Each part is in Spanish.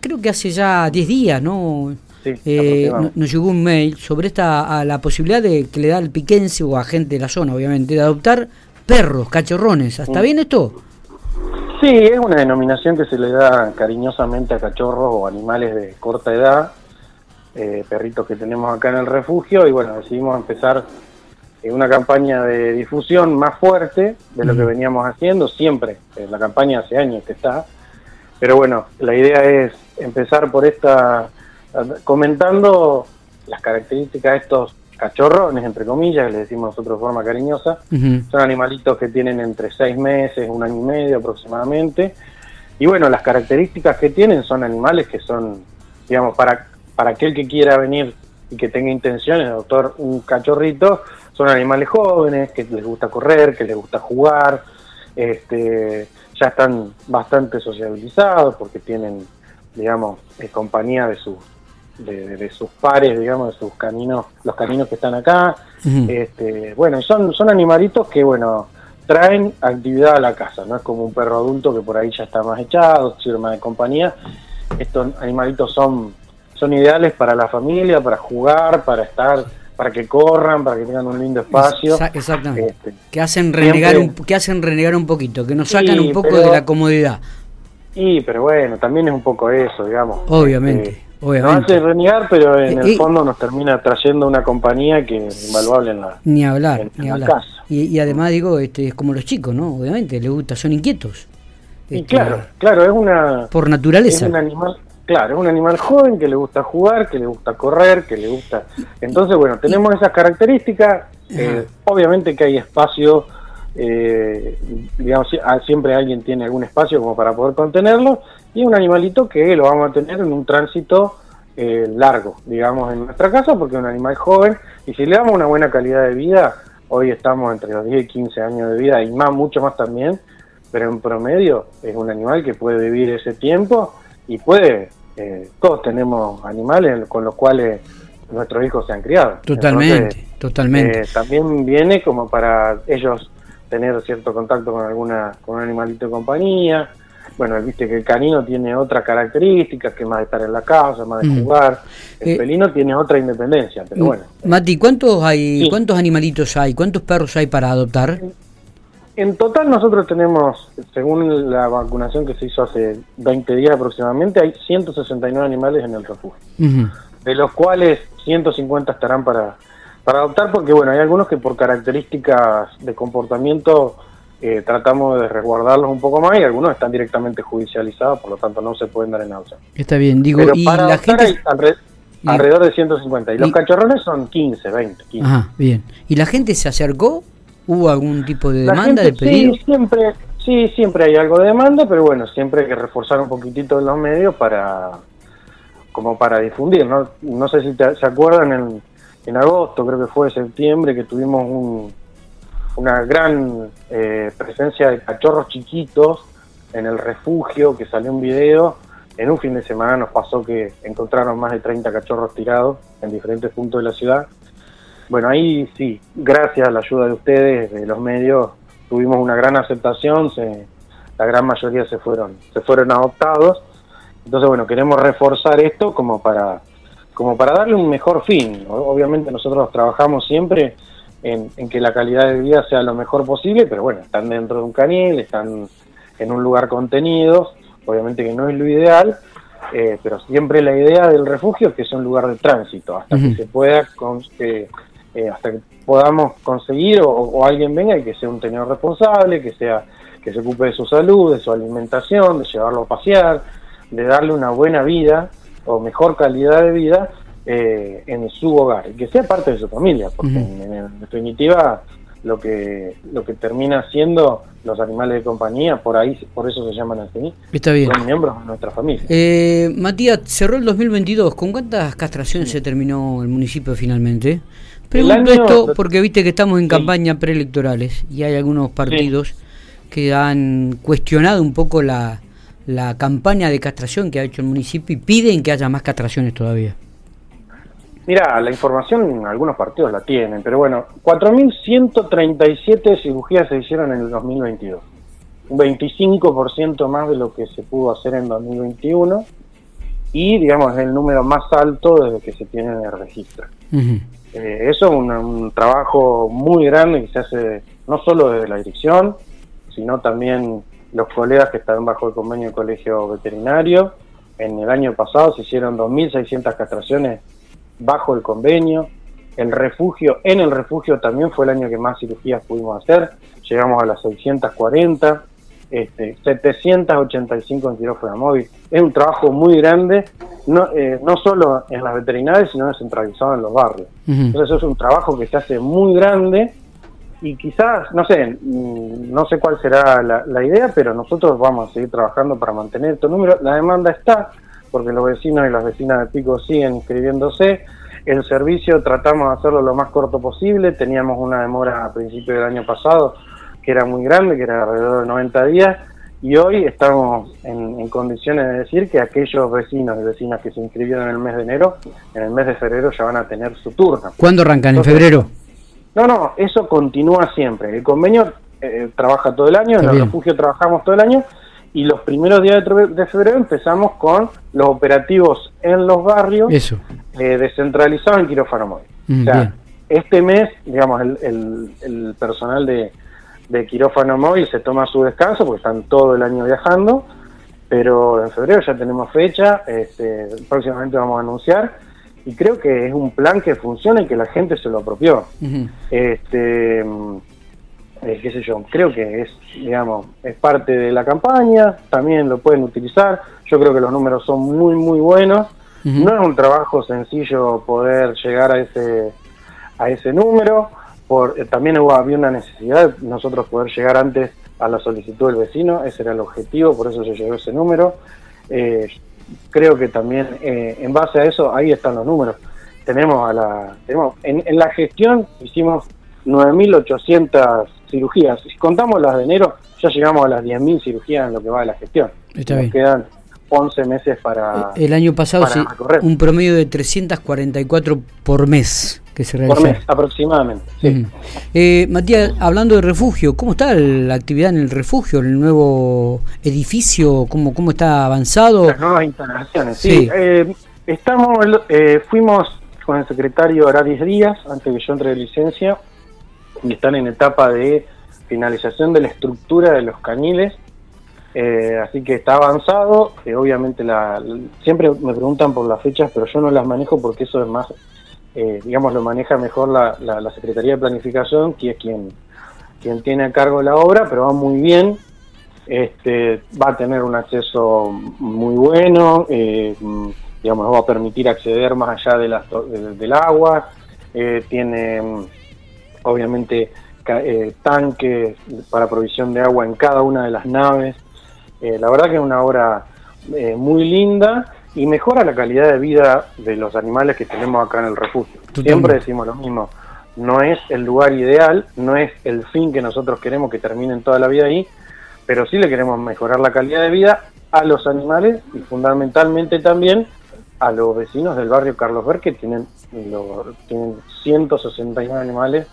Creo que hace ya 10 días, ¿no? Sí, Eh, nos llegó un mail sobre esta a la posibilidad de que le da al piquense o a gente de la zona, obviamente, de adoptar perros, cachorrones. ¿Está Mm. bien esto? Sí, es una denominación que se le da cariñosamente a cachorros o animales de corta edad, eh, perritos que tenemos acá en el refugio, y bueno, decidimos empezar eh, una campaña de difusión más fuerte de lo que Ujú. veníamos haciendo siempre. La campaña hace años que está, pero bueno, la idea es empezar por esta, comentando las características de estos cachorrones, entre comillas, que le decimos nosotros de forma cariñosa, son animalitos que tienen entre seis meses, un año y medio aproximadamente. Y bueno, las características que tienen son animales que son, digamos, para, para aquel que quiera venir y que tenga intenciones de adoptar un cachorrito, son animales jóvenes, que les gusta correr, que les gusta jugar, este, ya están bastante sociabilizados porque tienen, digamos, eh, compañía de sus, de, de sus pares, digamos, de sus caninos, los caninos que están acá, este, bueno, son, son animalitos que, bueno, traen actividad a la casa, no es como un perro adulto que por ahí ya está más echado, sirve más de compañía. Estos animalitos son, son ideales para la familia, para jugar, para estar, para que corran, para que tengan un lindo espacio. Exa- exactamente. Este, que hacen renegar un, que hacen renegar un poquito, que nos Sí, sacan un poco pero- de la comodidad. y, pero bueno, también es un poco eso, digamos. Obviamente, Este, obviamente. Nos hace renegar, pero en Eh, el fondo nos termina trayendo una compañía que es invaluable en la, Ni hablar, en ni la hablar. casa. Y, y además digo, este, es como los chicos, ¿no? Obviamente, les gusta, son inquietos. Y Este, claro, claro, es una... Por Es naturaleza. un animal, claro, es un animal joven que le gusta jugar, que le gusta correr, que le gusta. Entonces, bueno, tenemos esas características. eh, obviamente que hay espacio, eh, digamos, ah, siempre alguien tiene algún espacio como para poder contenerlo. Y es un animalito que lo vamos a tener en un tránsito eh, largo, digamos, en nuestra casa, porque es un animal joven. Y si le damos una buena calidad de vida, hoy estamos entre los 10 y 15 años de vida, y más, mucho más también pero en promedio es un animal que puede vivir ese tiempo y puede, eh, todos tenemos animales con los cuales nuestros hijos se han criado. Totalmente, Entonces, totalmente. eh, también viene como para ellos tener cierto contacto con alguna con un animalito de compañía. Bueno, viste que el canino tiene otras características, que más de estar en la casa, más de Mm. jugar. El Eh, felino tiene otra independencia, pero bueno. Mati, ¿cuántos hay, Sí. cuántos animalitos hay? ¿Cuántos perros hay para adoptar? En total nosotros tenemos, según la vacunación que se hizo hace 20 días aproximadamente, hay 169 animales en el refugio, de los cuales 150 estarán para, para adoptar, porque bueno, hay algunos que por características de comportamiento eh, tratamos de resguardarlos un poco más y algunos están directamente judicializados, por lo tanto no se pueden dar en adopción. Está bien, digo, Pero y para la gente... hay alre- y- alrededor de 150, y los cachorrones son 15, 20, 15. Ajá, bien. ¿Y la gente se acercó? ¿Hubo algún tipo de demanda, gente, de pedido? Sí, siempre, sí, siempre hay algo de demanda, pero bueno, siempre hay que reforzar un poquitito los medios para como para difundir, ¿no? No sé si te- se acuerdan en, en agosto, creo que fue septiembre, que tuvimos un, una gran eh, presencia de cachorros chiquitos en el refugio, que salió un video. En un fin de semana nos pasó que encontraron más de 30 cachorros tirados en diferentes puntos de la ciudad. Bueno, ahí sí, gracias a la ayuda de ustedes, de los medios, tuvimos una gran aceptación, se, la gran mayoría se fueron, se fueron adoptados. Entonces, bueno, queremos reforzar esto como para, como para darle un mejor fin. Obviamente nosotros trabajamos siempre en, en que la calidad de vida sea lo mejor posible, pero bueno, están dentro de un canil, están en un lugar contenidos, obviamente que no es lo ideal, eh, pero siempre la idea del refugio es que sea un lugar de tránsito, hasta que se pueda, con- que, eh, hasta que podamos conseguir o, o alguien venga y que sea un tenedor responsable, que sea que se ocupe de su salud, de su alimentación, de llevarlo a pasear, de darle una buena vida o mejor calidad de vida eh, en su hogar y que sea parte de su familia, porque en, en definitiva lo que lo que termina siendo los animales de compañía, por ahí por eso se llaman así, Está bien. son miembros de nuestra familia. Eh, Matías, cerró el 2022. ¿Con cuántas castraciones se terminó el municipio finalmente? Pregunto año- esto porque viste que estamos en Sí. campañas preelectorales y hay algunos partidos que han cuestionado un poco la, la campaña de castración que ha hecho el municipio y piden que haya más castraciones todavía. Mira, la información algunos partidos la tienen, pero bueno, 4.137 cirugías se hicieron en el 2022. Un 25% más de lo que se pudo hacer en 2021. y digamos es el número más alto desde que se tiene en el registro. Eh, eso es un, trabajo muy grande que se hace no solo desde la dirección, sino también los colegas que están bajo el convenio del colegio veterinario. En el año pasado se hicieron 2.600 castraciones bajo el convenio. El refugio, en el refugio también fue el año que más cirugías pudimos hacer. Llegamos a las 640 este, 785 en quirófano móvil. Es un trabajo muy grande, no, eh, no solo en las veterinarias, sino descentralizado en los barrios. Entonces es un trabajo que se hace muy grande y quizás, no sé, mm, no sé cuál será la, idea, pero nosotros vamos a seguir trabajando para mantener estos números. La demanda está, porque los vecinos y las vecinas de Pico siguen inscribiéndose. El servicio tratamos de hacerlo lo más corto posible. Teníamos una demora a principios del año pasado que era muy grande, que era alrededor de 90 días, y hoy estamos en, condiciones de decir que aquellos vecinos y vecinas que se inscribieron en el mes de enero, en el mes de febrero ya van a tener su turno. ¿Cuándo arrancan? ¿En febrero? No, no, eso continúa siempre. El convenio eh, trabaja todo el año, en el refugio trabajamos todo el año, y los primeros días de, febrero empezamos con los operativos en los barrios eso. Eh, descentralizados en quirófano móvil. Mm, o sea, este mes, digamos, el personal de, de quirófano móvil se toma su descanso porque están todo el año viajando, pero en febrero ya tenemos fecha, este, próximamente vamos a anunciar y creo que es un plan que funciona y que la gente se lo apropió. Este, eh, qué sé yo, creo que es, digamos, es parte de la campaña, también lo pueden utilizar, yo creo que los números son muy, muy buenos, no es un trabajo sencillo poder llegar a ese, a ese número, eh, también hubo, había una necesidad de nosotros poder llegar antes a la solicitud del vecino, ese era el objetivo, por eso se llegó ese número. Eh, creo que también eh, en base a eso, ahí están los números. Tenemos a la, tenemos, en, la gestión hicimos 9.800 cirugías. Si contamos las de enero, ya llegamos a las 10.000 cirugías en lo que va de la gestión. Está quedan 11 meses para. El año pasado, sí, un promedio de 344 por mes que se realiza. Por mes, aproximadamente. Eh, Matías, hablando de refugio, ¿cómo está la actividad en el refugio, el nuevo edificio? ¿Cómo, cómo está avanzado? Las nuevas instalaciones, sí. Eh, estamos, eh, fuimos con el secretario ahora 10 días, antes que yo entre de licencia, y están en etapa de finalización de la estructura de los caniles. así que está avanzado. obviamente, la, siempre me preguntan por las fechas, pero yo no las manejo porque eso es más eh, digamos, lo maneja mejor la, la, Secretaría de Planificación, que es quien, quien tiene a cargo la obra, pero va muy bien. Este, va a tener un acceso muy bueno, eh, digamos, va a permitir acceder más allá de las, del agua, eh, tiene obviamente tanques para provisión de agua en cada una de las naves. la verdad que es una obra muy linda y mejora la calidad de vida de los animales que tenemos acá en el refugio. Siempre decimos lo mismo, no es el lugar ideal, no es el fin que nosotros queremos que terminen toda la vida ahí, pero sí le queremos mejorar la calidad de vida a los animales y fundamentalmente también a los vecinos del barrio Carlos Ver que tienen, tienen 161 animales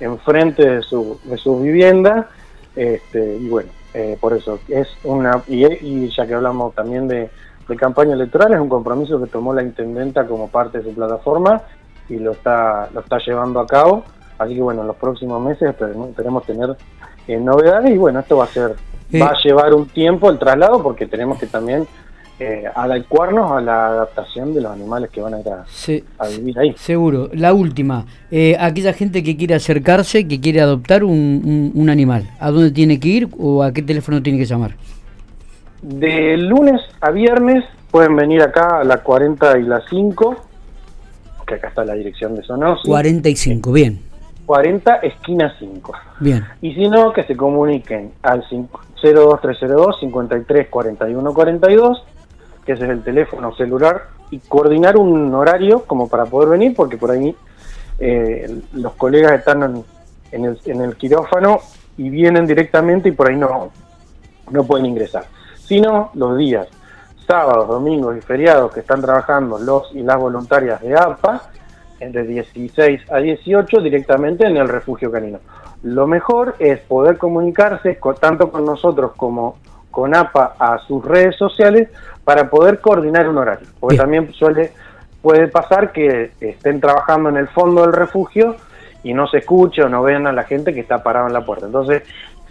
enfrente de su, de sus viviendas este, y bueno, eh, por eso es una, y ya que hablamos también de de campaña electoral, es un compromiso que tomó la intendenta como parte de su plataforma y lo está, lo está llevando a cabo. Así que bueno, en los próximos meses esperemos, tener eh, novedades y bueno, esto va a ser, va a llevar un tiempo el traslado porque tenemos que también eh, adecuarnos a la adaptación de los animales que van a ir a, vivir ahí. Seguro. La última, eh, aquella gente que quiere acercarse, que quiere adoptar un, un animal, ¿a dónde tiene que ir o a qué teléfono tiene que llamar? De lunes a viernes pueden venir acá a la 40 y la 5, que acá está la dirección de Sonos. 45, bien. 40 esquina 5. Bien. Y si no, que se comuniquen al 02302 53 41 42, que ese es el teléfono celular, y coordinar un horario como para poder venir, porque por ahí eh, los colegas están en, el, en el quirófano y vienen directamente y por ahí no, no pueden ingresar sino los días sábados, domingos y feriados que están trabajando los y las voluntarias de APA, entre 16 a 18 directamente en el refugio canino. Lo mejor es poder comunicarse tanto con nosotros como con APA a sus redes sociales para poder coordinar un horario. Porque también suele puede pasar que estén trabajando en el fondo del refugio y no se escuche o no vean a la gente que está parada en la puerta. Entonces,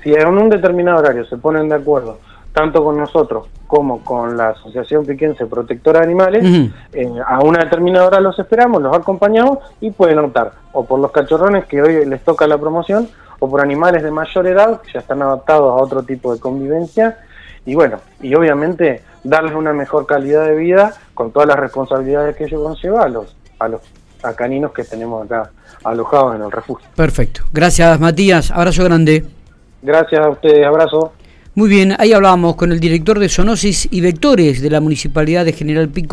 si en un determinado horario se ponen de acuerdo tanto con nosotros como con la Asociación Piquense Protectora de Animales, eh, a una determinada hora los esperamos, los acompañamos y pueden optar o por los cachorrones que hoy les toca la promoción o por animales de mayor edad que ya están adaptados a otro tipo de convivencia y bueno, y obviamente darles una mejor calidad de vida con todas las responsabilidades que ello conlleva a los, a los a caninos que tenemos acá alojados en el refugio. Perfecto. Gracias Matías, abrazo grande. Gracias a ustedes, abrazo. Muy bien, ahí hablábamos con el director de Zoonosis y Vectores de la Municipalidad de General Pico.